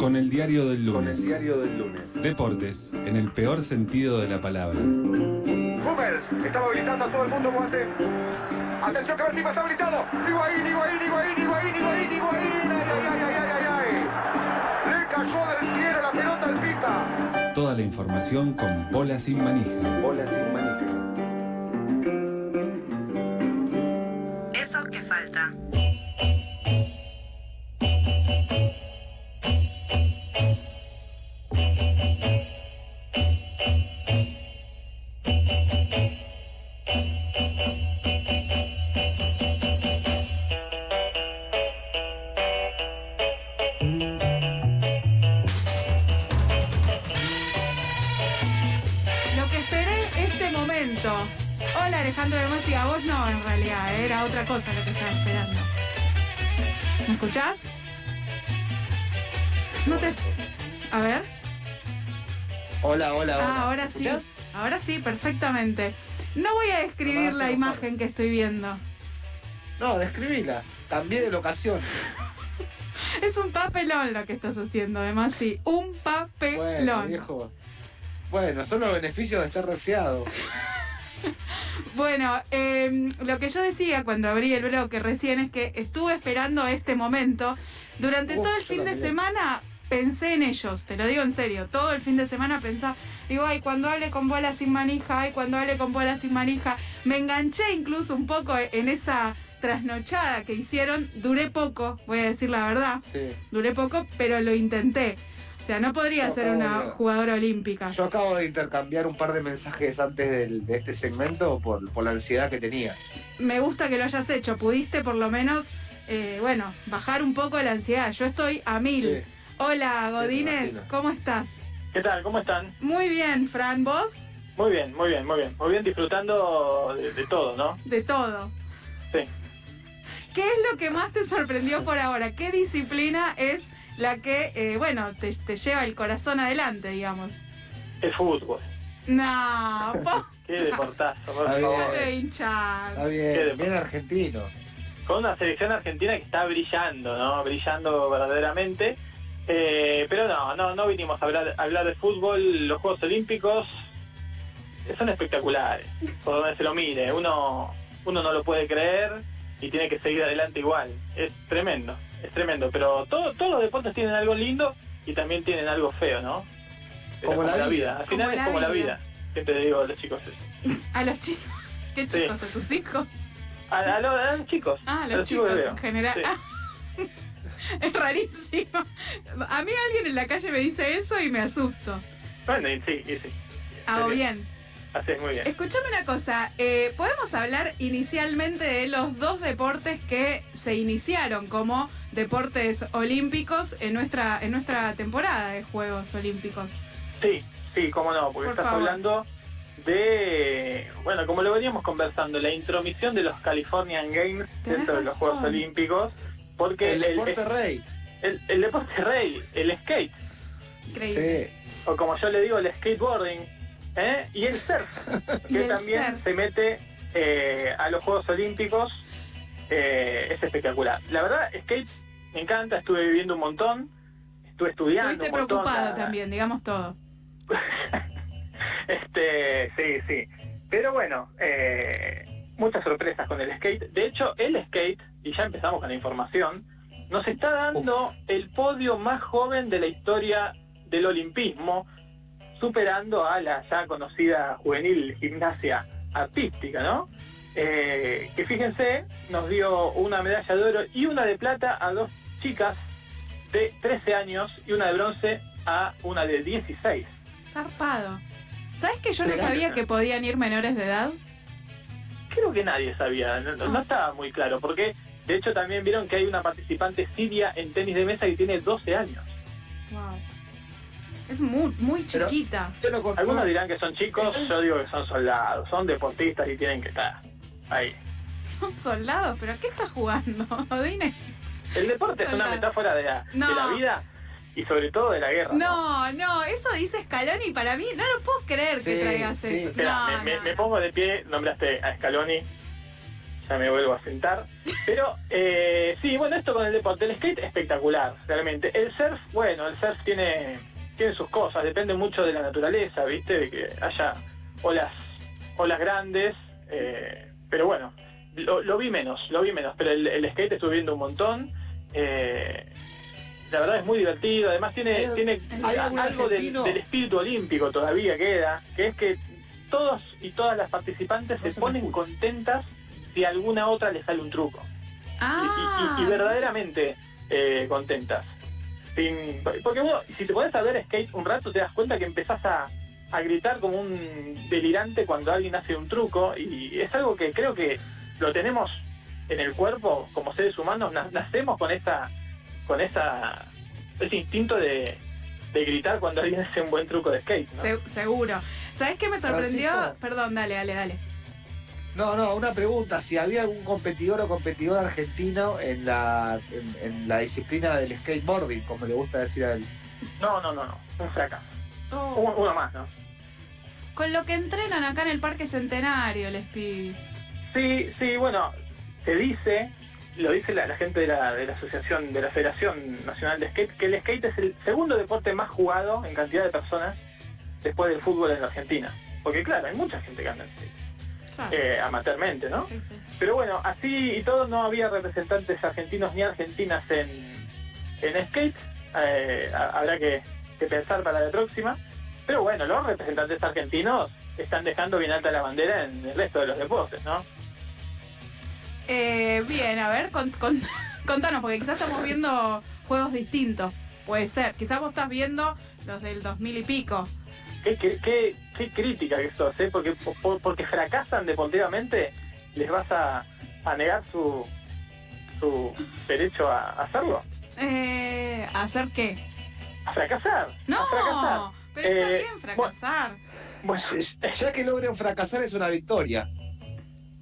Con el diario del lunes. diario del lunes. Deportes, en el peor sentido de la palabra. Hummels estaba habilitando a todo el mundo Boateng. Atención que el tipo está habilitado. Higuaín, Higuaín, Higuaín, Higuaín, Higuaín, Higuaín. Ay, ay, ay, ay, ay, ay, ay. Le cayó del cielo la pelota al Pipa. Toda la información con Pola sin manija. Bola sin manija. Cosa lo que estaba esperando. ¿Me escuchás? No te. A ver. Hola, hola, hola. Ah, ahora sí. ¿Escuchás? Ahora sí, perfectamente. No voy a describir la imagen que estoy viendo. No, describila. Cambié de locación. Es un papelón lo que estás haciendo, además sí. Un Bueno, papelón. viejo. Bueno, son los beneficios de estar resfriado. Bueno, eh, lo que yo decía cuando abrí el bloque recién es que estuve esperando este momento. Durante Uf, todo el fin de semana pensé en ellos, te lo digo en serio. Todo el fin de semana pensaba, digo, ay, cuando hable con bola sin manija, ay, cuando hable con bola sin manija. Me enganché incluso un poco en esa trasnochada que hicieron. Duré poco, voy a decir la verdad. Sí. Duré poco, pero lo intenté. O sea, no podría Yo ser una de- jugadora olímpica. Yo acabo de intercambiar un par de mensajes antes del- de este segmento por, por la ansiedad que tenía. me gusta que lo hayas hecho. Pudiste por lo menos, eh, bueno, bajar un poco la ansiedad. Yo estoy a mil. Sí. Hola, Godínez. ¿cómo estás? ¿Qué tal? ¿Cómo están? Muy bien, Fran, ¿vos? Muy bien, muy bien, muy bien. Muy bien disfrutando de, de todo, ¿no? De todo. Sí. ¿Qué es lo que más te sorprendió por ahora? ¿Qué disciplina es la que, eh, bueno, te, te lleva el corazón adelante, digamos? El fútbol. No, po- Qué deportazo, por Está bien. favor. Está bien argentino. Con una selección argentina que está brillando, ¿no? Brillando verdaderamente. Eh, pero no, no, no vinimos a hablar, a hablar de fútbol. Los Juegos Olímpicos son espectaculares. Por donde se lo mire. Uno, uno no lo puede creer y tiene que seguir adelante igual. Es tremendo, es tremendo. Pero todo, todos los deportes tienen algo lindo y también tienen algo feo, ¿no? Pero Como la vida. Al final Como es como la vida. vida. Siempre digo a los chicos eso. A los chicos. ¿Qué Sí. chicos? ¿A tus hijos? A, a los, a los chicos. Ah, a a los chicos en general. Sí. Ah, es rarísimo. A mí alguien en la calle me dice eso y me asusto. Bueno, y sí, y sí. Hago Muy bien. Haces muy bien. Escúchame una cosa, eh, podemos hablar inicialmente de los dos deportes que se iniciaron como deportes olímpicos en nuestra, en nuestra temporada de Juegos Olímpicos. Sí, sí, cómo no, porque Por estás favor. hablando de, bueno, como lo veníamos conversando, la intromisión de los Californian Games Tenés dentro de los. Juegos Olímpicos, porque El deporte rey. el- el deporte rey, el skate, Increíble. Sí. o como yo le digo, el skateboarding, ¿eh? y el surf, que también surf. se mete eh, a los Juegos Olímpicos, eh, es espectacular. La verdad, skate me encanta, estuve viviendo un montón, estuve estudiando. Estuviste un montón, preocupado la- también, digamos todo. Este, sí, sí. Pero bueno, eh, muchas sorpresas con el skate. De hecho, el skate, y ya empezamos con la información, nos está dando el podio más joven de la historia del olimpismo, superando a la ya conocida juvenil gimnasia artística, ¿no? Eh, que fíjense, nos dio una medalla de oro y una de plata a dos chicas de 13 años y una de bronce a una de 16. Zarpado. ¿Sabes que yo no sabía que podían ir menores de edad? Creo que nadie sabía, no, no- no estaba muy claro, porque de hecho también vieron que hay una participante siria en tenis de mesa que tiene 12 años. Wow. Es muy, muy Pero- chiquita. Algunos dirán que son chicos, yo digo que son soldados, son deportistas y tienen que estar ahí. Son soldados, pero ¿qué estás jugando, Odine? El deporte es una metáfora de la, No. de la vida y sobre todo de la guerra. No, no, eso dice Scaloni y para mí no lo puedo creer que traigas sí. eso. Espera, No, me, me- no, me no. pongo de pie, nombraste a Scaloni. ya me vuelvo a sentar. Pero eh, sí, bueno, esto con el deporte, el skate espectacular, realmente. El surf, bueno, el surf tiene, tiene sus cosas, depende mucho de la naturaleza, ¿viste? De que haya olas, olas grandes, eh, pero bueno, lo, lo vi menos, lo vi menos, pero el, el skate estuve viendo un montón. eh, la verdad es muy divertido, además tiene, ¿Hay- tiene algo del, espíritu olímpico todavía queda, que es que todos y todas las participantes No se ponen contentas si a alguna otra le sale un truco. Y- Ah, y, y- y verdaderamente eh, contentas. Sin- porque bueno, si te pones a ver skate un rato te das cuenta que empezás a, a gritar como un delirante cuando alguien hace un truco y es algo que creo que lo tenemos en el cuerpo como seres humanos, na- nacemos con esa con esa ese instinto de, de gritar cuando alguien hace un buen truco de skate. ¿no? se- seguro. ¿Sabes qué me sorprendió? Francisco. Perdón, dale, dale, dale. No, no, una pregunta. Si había algún competidor o competidor argentino en la, en, en la disciplina del skateboarding, como le gusta decir a él. No, no, no, no, un fracaso. Oh. Uno, uno más, ¿no? Con lo que entrenan acá en el Parque Centenario, les pibis. Sí, sí, bueno, se dice, lo dice la, la gente de la, de la asociación, de la Federación Nacional de Skate, que el skate es el segundo deporte más jugado en cantidad de personas después del fútbol en la Argentina. Porque claro, hay mucha gente que anda en skate. Eh, amateurmente, ¿no? Sí, sí. Pero bueno, así y todo no había representantes argentinos ni argentinas en, en skate. Eh, ha- habrá que, que pensar para la próxima. Pero bueno, los representantes argentinos están dejando bien alta la bandera en el resto de los deportes, ¿no? Eh, bien, a ver, con- con- contanos, porque quizás estamos viendo juegos distintos. Puede ser. Quizás vos estás viendo los del 2000 y pico. Qué, qué, qué- qué crítica que sos, ¿eh? Porque, por- porque fracasan deportivamente, les vas a, a negar su, su derecho a hacerlo. Eh, ¿Hacer qué? A fracasar. No, a fracasar. pero está Eh, bien fracasar. Bueno, Ya que logren fracasar es una victoria.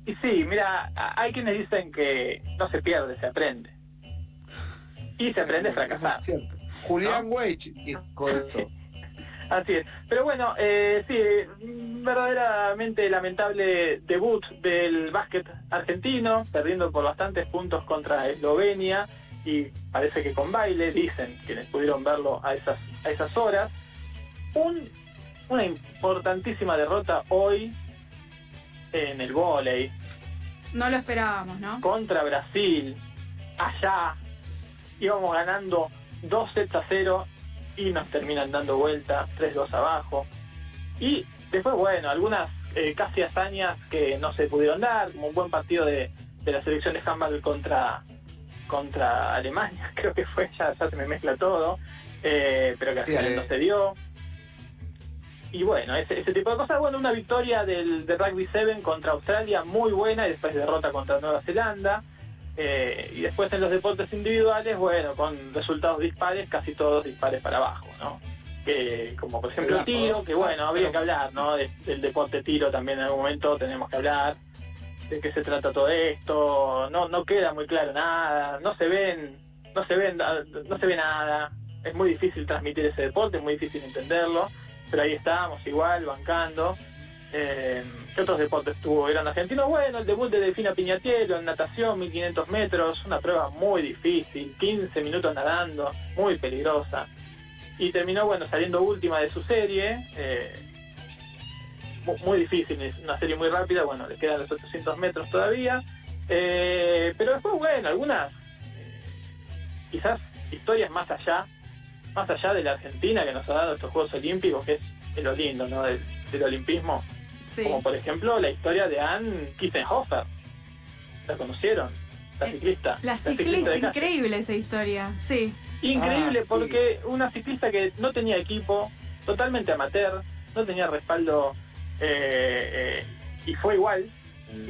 y sí, mira, hay quienes dicen que no se pierde, se aprende. Y se aprende a fracasar. Julián Weich dijo esto. Así es. Pero bueno, eh, sí, verdaderamente lamentable debut del básquet argentino, perdiendo por bastantes puntos contra Eslovenia y parece que con baile, dicen quienes pudieron verlo a esas, a esas horas. Un- una importantísima derrota hoy en el vóley No lo esperábamos, ¿no? contra Brasil, allá, íbamos ganando 2 sets a 0 y nos terminan dando vuelta, 3-2 abajo. Y después, bueno, algunas eh, casi hazañas que no se pudieron dar, como un buen partido de, de la selección de handball contra, contra Alemania, creo que fue, ya, ya se me mezcla todo, eh, pero que al Sí, final Ale. no se dio. Y bueno, ese, ese tipo de cosas. Bueno, una victoria del, de Rugby 7 contra Australia muy buena y después derrota contra Nueva Zelanda. Eh, y después en los deportes individuales, bueno, con resultados dispares, casi todos dispares para abajo, ¿no? Que, como por ejemplo el tiro, que bueno, habría que hablar, ¿no? De- del deporte tiro también en algún momento tenemos que hablar de qué se trata todo esto, no, no queda muy claro nada, no se ven, no se ven, no se ve nada, es muy difícil transmitir ese deporte, es muy difícil entenderlo, pero ahí estábamos igual, bancando. Eh, ¿Qué otros deportes tuvo? ¿Eran argentinos? Bueno, el debut de Delfina Piñatielo en natación, 1500 metros, una prueba muy difícil, 15 minutos nadando, muy peligrosa. Y terminó, bueno, saliendo última de su serie, eh, mu- muy difícil, es una serie muy rápida, bueno, le quedan los 800 metros todavía. Eh, pero después, bueno, algunas, eh, quizás historias más allá, más allá de la Argentina que nos ha dado estos Juegos Olímpicos, que es lo lindo, ¿no? Del olimpismo. Sí. Como por ejemplo la historia de Anne Kissenhofer. ¿La conocieron? La Eh, ciclista. La ciclista, increíble esa historia. Sí. Increíble Ah, sí. porque una ciclista que no tenía equipo, totalmente amateur, no tenía respaldo eh, eh, y fue igual,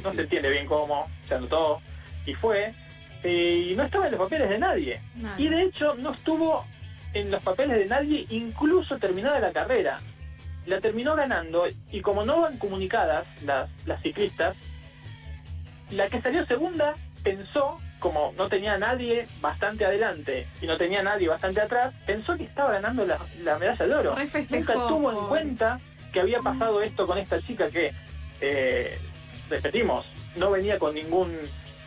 no se entiende bien cómo, se anotó y fue, eh, y no estaba en los papeles de nadie. Nada. Y de hecho no estuvo en los papeles de nadie incluso terminada la carrera. La terminó ganando y como no van comunicadas las, las ciclistas, la que salió segunda pensó, como no tenía a nadie bastante adelante y no tenía a nadie bastante atrás, pensó que estaba ganando la, la medalla de oro. Nunca tuvo en cuenta que había pasado esto con esta chica que eh, repetimos, no venía con ningún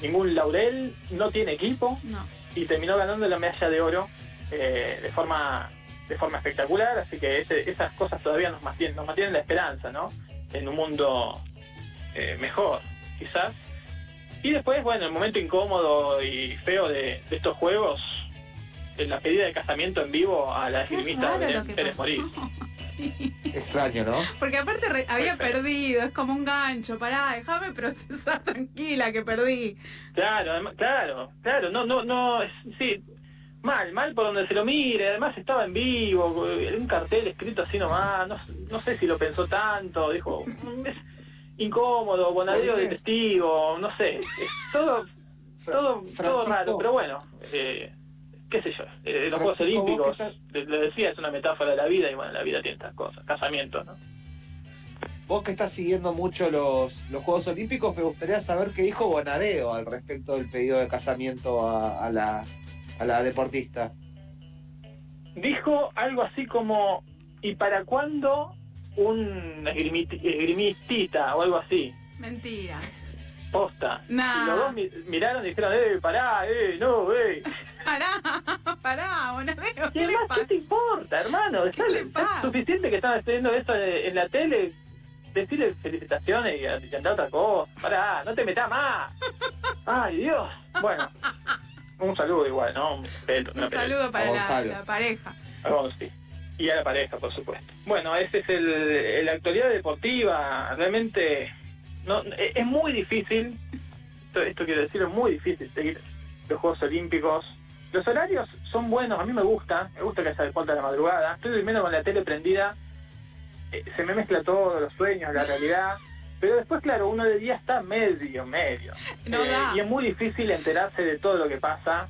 ningún laurel, no tiene equipo No. y terminó ganando la medalla de oro eh, de forma de forma espectacular, así que ese- esas cosas todavía nos mantienen, nos mantienen la esperanza, ¿no? En un mundo eh, mejor, quizás. Y después, bueno, el momento incómodo y feo de, de estos juegos, en la pedida de casamiento en vivo a la esgrimista que Pérez. Morir. Sí. Extraño, ¿no? Porque aparte re- había Perfecto. perdido, es como un gancho, pará, déjame procesar tranquila que perdí. Claro, además- claro, claro, no, no, no, es- sí, mal, mal por donde se lo mire, además estaba en vivo, un cartel escrito así nomás, no, no sé si lo pensó tanto, dijo, "Mm, es incómodo, bonadeo de testigo, no sé, es todo, Fra- todo, todo raro, pero bueno, eh, qué sé yo, eh, los Juegos Olímpicos, le, le decía, es una metáfora de la vida y bueno, la vida tiene estas cosas, casamiento, ¿no? Vos que estás siguiendo mucho los, los Juegos Olímpicos, me gustaría saber qué dijo Bonadeo al respecto del pedido de casamiento a, a la, a la deportista. dijo algo así como ¿y para cuándo un esgrimistita o algo así? Mentira. Posta. Nah. Y los dos mi- miraron y dijeron, eh, pará, eh, no, eh. Pará, pará, Bonadeo, ¿qué le pasa? ¿qué te importa, hermano? Le está pasa? suficiente que estaban haciendo eso en la tele. Decirle felicitaciones y, y andar otra cosa. Pará, no te metas más. Ay, Dios. Bueno, un saludo igual, ¿no? Un, Un saludo para la, pareja. A Gonzi. Y a la pareja, por supuesto. Bueno, ese es el, la actualidad deportiva. Realmente no es es muy difícil, esto, esto quiero decir, es muy difícil seguir los Juegos Olímpicos. Los horarios son buenos, a mí me gusta, me gusta que haya deporte a la madrugada. Estoy durmiendo con la tele prendida, eh, se me mezcla todo, los sueños, la realidad. Pero después, claro, uno de día está medio, medio. No Eh, da. y es muy difícil enterarse de todo lo que pasa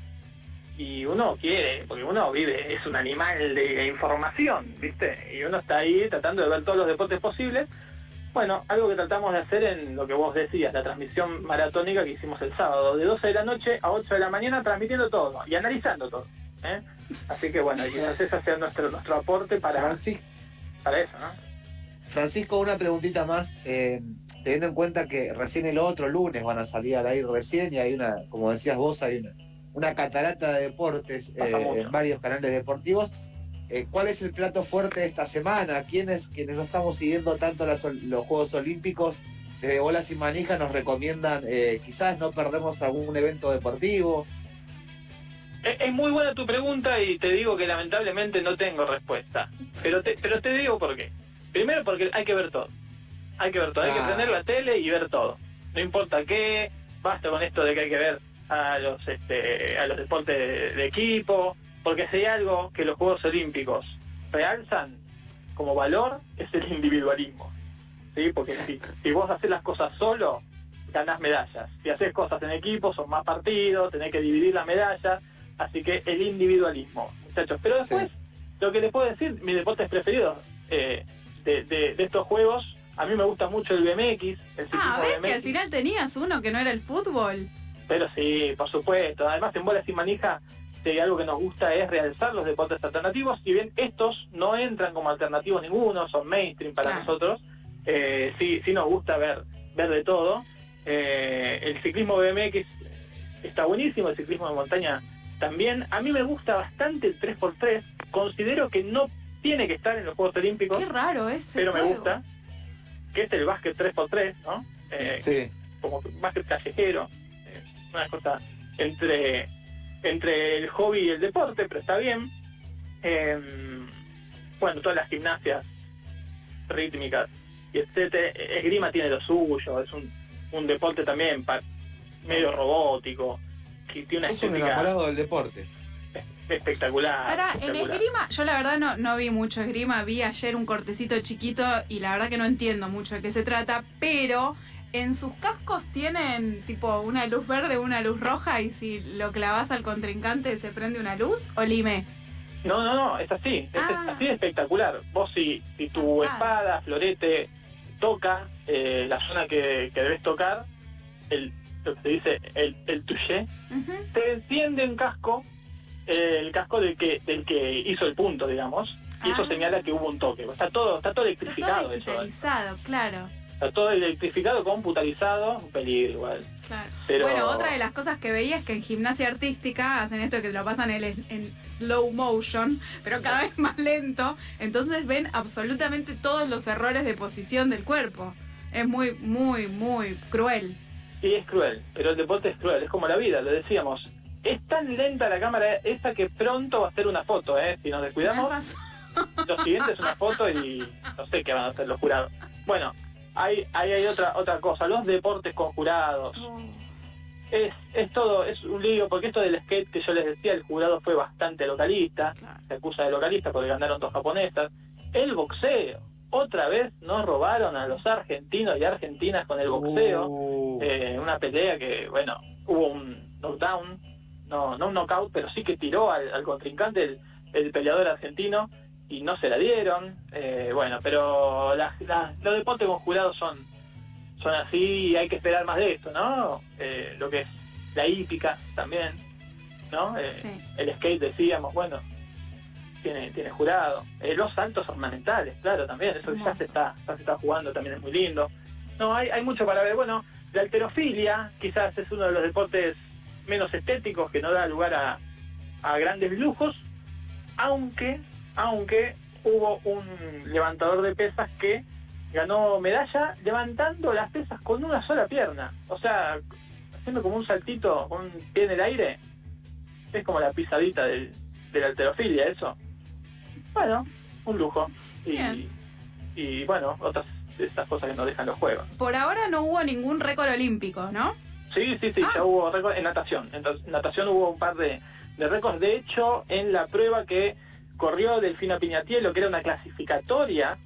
y uno quiere, porque uno vive, es un animal de información, ¿viste? Y uno está ahí tratando de ver todos los deportes posibles. Bueno, algo que tratamos de hacer en lo que vos decías, la transmisión maratónica que hicimos el sábado, de 12 de la noche a 8 de la mañana, transmitiendo todo y analizando todo. ¿eh? Así que bueno, y quizás ese sea nuestro, nuestro aporte para, para eso, ¿no? Francisco, una preguntita más. eh, teniendo en cuenta que recién el otro lunes van a salir al aire recién y hay una, como decías vos, hay una, una catarata de deportes eh, en varios canales deportivos. Eh, ¿Cuál es el plato fuerte de esta semana? ¿Quiénes, quienes no estamos siguiendo tanto las los Juegos Olímpicos, desde Bolas y Manijas nos recomiendan eh, quizás no perdemos algún evento deportivo? Es, es muy buena tu pregunta y te digo que lamentablemente no tengo respuesta. Pero te, pero te digo por qué. Primero porque hay que ver todo. Hay que ver todo. Hay que Ah. prender la tele y ver todo. No importa qué. Basta con esto de que hay que ver a los este, a los deportes de, de equipo. Porque si hay algo que los Juegos Olímpicos realzan como valor es el individualismo. ¿Sí? Porque si, si vos haces las cosas solo, ganás medallas. Si haces cosas en equipo, son más partidos, tenés que dividir las medallas. Así que el individualismo, muchachos. Pero después, lo que les puedo decir, mis deportes preferidos eh, de, de- de estos juegos, a mí me gusta mucho el BMX, el Ah, ves BMX. que al final tenías uno que no era el fútbol. Pero sí, por supuesto. Además, en Bola Sin Manija, algo que nos gusta es realzar los deportes alternativos. Si bien estos no entran como alternativos ninguno, son mainstream para nosotros, eh, sí, sí nos gusta ver, ver de todo. Eh, el ciclismo BMX está buenísimo, el ciclismo de montaña también. A mí me gusta bastante el 3x3. Considero que no tiene que estar en los Juegos Olímpicos, Qué raro ese pero me gusta. Que es el básquet 3x3, ¿no? Sí. Eh, Sí. como básquet callejero, eh, una cosa entre, entre el hobby y el deporte, pero está bien. Eh, bueno, todas las gimnasias rítmicas y etcétera, esgrima tiene lo suyo, es un, un deporte también medio robótico, que tiene una Es un estética enamorado del deporte. Espectacular. Ahora, en esgrima, yo la verdad no, no vi mucho esgrima, vi ayer un cortecito chiquito y la verdad que no entiendo mucho de qué se trata, pero en sus cascos tienen tipo una luz verde, una luz roja y si lo clavas al contrincante se prende una luz o lime. No, no, no, es así, es Ah. así de espectacular. Vos si, si tu espada, florete, toca eh, la zona que, que debes tocar, el, lo que se dice el, el touché, te enciende un casco, eh, el casco del que, del que hizo el punto, digamos, y eso Ah. señala que hubo un toque. Está todo, está todo Está electrificado todo eso. digitalizado, claro. Está todo electrificado, computarizado, un peligro igual. Claro. Pero- Bueno, otra de las cosas que veía es que en gimnasia artística hacen esto de que te lo pasan en, en slow motion, pero cada vez más lento. Entonces ven absolutamente todos los errores de posición del cuerpo. Es muy, muy, muy cruel. Sí, es cruel, pero el deporte es cruel, es como la vida, lo decíamos. Es tan lenta la cámara esa que pronto va a ser una foto, ¿eh? Si nos descuidamos, lo siguiente es una foto y no sé qué van a hacer los jurados. Bueno, ahí, ahí hay otra otra cosa, los deportes con jurados. Es, es todo, es un lío, porque esto del skate que yo les decía, el jurado fue bastante localista, Claro. se acusa de localista porque ganaron dos japonesas. El boxeo, otra vez nos robaron a los argentinos y argentinas con el boxeo. Uh, Eh, una pelea que, bueno, hubo un knockdown, no, no un knockout, pero sí que tiró al, al contrincante el, el peleador argentino y no se la dieron. Eh, bueno, pero las- las- los deportes con jurados son, son así y hay que esperar más de esto, ¿no? Eh, lo que es la hípica también, ¿no? Eh, Sí. El skate decíamos, bueno, tiene, tiene jurado. Eh, los saltos ornamentales, claro, también, eso ya se está, ya se está jugando, también es muy lindo. No, hay, hay mucho para ver. Bueno, la alterofilia quizás es uno de los deportes menos estéticos que no da lugar a, a grandes lujos, aunque, aunque hubo un levantador de pesas que ganó medalla levantando las pesas con una sola pierna. O sea, haciendo como un saltito un pie en el aire. Es como la pisadita del, de la alterofilia, eso. Bueno, un lujo. Y, y bueno, otras de estas cosas que nos dejan los juegos. Por ahora no hubo ningún récord olímpico, ¿no? Sí, sí, sí, Ah. ya hubo récord en natación. En ta- natación hubo un par de, de récords. De hecho, en la prueba que corrió Delfina Piñatielo, que era una clasificatoria,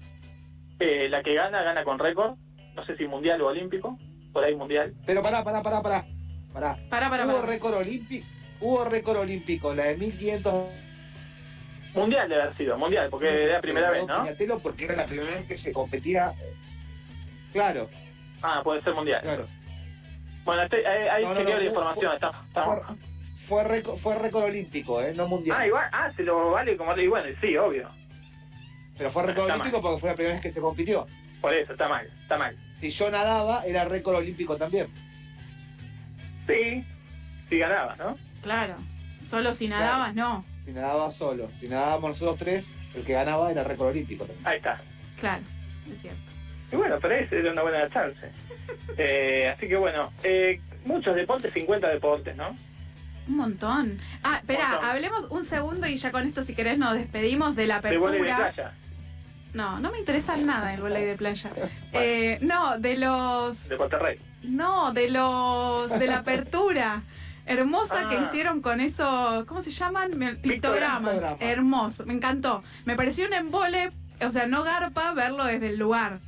eh, la que gana, gana con récord. No sé si mundial o olímpico, por ahí mundial. pero pará, pará, pará, pará. pará. Para, para, Hubo récord olímpico. Hubo récord olímpico, la de 1500. Mundial debe haber sido, mundial, porque era la primera vez, ¿no? Piñatelo porque era la primera vez que se competía. Claro, Ah, puede ser mundial. claro. Bueno, este- ahí ahí No, no, chequeo no, la fue- información. está- está- Fue, fue, récord, fue récord olímpico, ¿eh? no mundial. Ah, igual, ah, se lo vale como y bueno, sí, obvio. Pero fue récord Está olímpico porque fue la primera vez que se compitió. Por eso, está mal, está mal. Si yo nadaba, era récord olímpico también. Sí, sí ganaba, ¿no? Claro. Solo si nadabas, no. Si nadaba solo. Si nadábamos nosotros tres, el que ganaba era récord olímpico también. Ahí está. Claro, es cierto. Y bueno, pero esa era una buena chance. Eh, así que bueno, eh, muchos deportes, 50 deportes, ¿no? Un montón. Ah, espera, hablemos un segundo y ya con esto, si querés, nos despedimos de la De volei de apertura. playa, No, no me interesa nada el volei de playa. Eh, no, de los. de Monterrey. No, de los. de la apertura. Hermosa que Ah. hicieron con esos. ¿Cómo se llaman? Pictogramas. Pictogramas. Hermoso, me encantó. Me pareció un embole, o sea, no garpa verlo desde el lugar.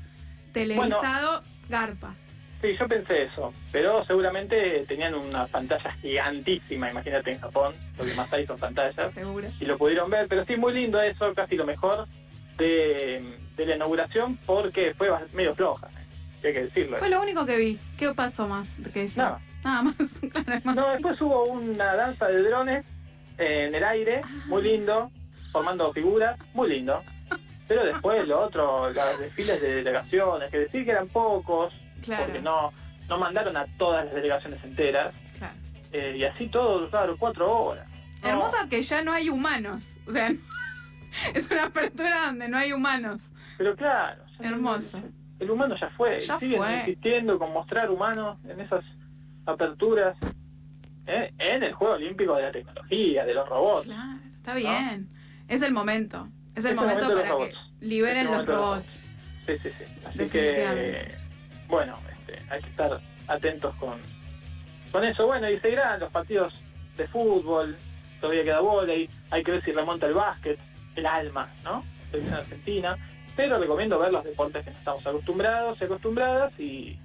Televisado, garpa. Sí, yo pensé eso, pero seguramente tenían una pantalla gigantísima, imagínate en Japón, lo que más hay son pantallas, Seguro. y lo pudieron ver, pero sí, muy lindo eso, casi lo mejor de, de la inauguración, porque fue medio floja, hay que decirlo. Fue lo único que vi. ¿Qué pasó más que? Nada. Nada más. No, después hubo una danza de drones eh, en el aire, muy lindo, formando figuras, muy lindo. Pero después lo otro, los desfiles de delegaciones, que decir que eran pocos, Claro. porque no, no mandaron a todas las delegaciones enteras, Claro. eh, y así todo, claro, cuatro horas. No, Hermosa que ya no hay humanos. O sea, es una apertura donde no hay humanos. Pero claro, ya- Hermoso. El humano ya fue, Ya siguen fue. insistiendo con mostrar humanos en esas aperturas, eh, en el Juego Olímpico de la Tecnología, de los robots. Claro, está bien. Es el momento. Es el Es el momento, para que liberen Es el los robots. Sí, sí, sí. Así que, bueno, este, hay que estar atentos con, con eso. Bueno, y seguirán los partidos de fútbol, todavía queda volei, hay que ver si remonta el básquet, el alma, ¿no? Selección argentina. Pero recomiendo ver los deportes que no estamos acostumbrados y acostumbradas y,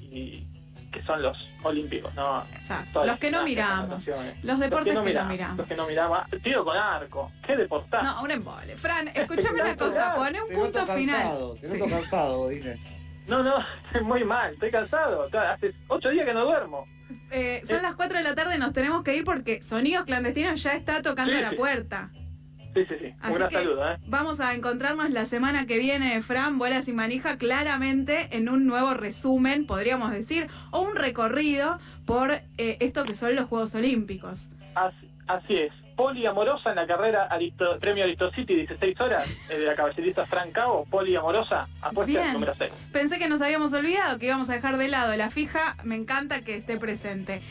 y que son los olímpicos, ¿no? Exacto. Todas Los que no miramos. Los deportes que no miramos, miramos. Los que no miramos. Ah, Tiro con arco. ¿Qué deportazo? No, un embole. Fran, escúchame una cosa. Pone un Te punto noto final. cansado, te Sí. noto cansado, Dine. No, no, estoy muy mal, estoy cansado. Hace ocho días que no duermo. Eh, son las 4 de la tarde, nos tenemos que ir porque Sonidos Clandestinos ya está tocando Sí, a la sí. puerta. Sí, sí, sí. Así Un gran que saludo, ¿eh? vamos a encontrarnos la semana que viene, Fran, Bolas y Manija, claramente en un nuevo resumen, podríamos decir, o un recorrido por eh, esto que son los Juegos Olímpicos. Así, así es. Poliamorosa en la carrera Aristo- Premio Aristocity, 16 horas, eh, de la caballerista Fran Cabo, poliamorosa, apuesta Bien. número 6. Pensé que nos habíamos olvidado, que íbamos a dejar de lado la fija, me encanta que esté presente.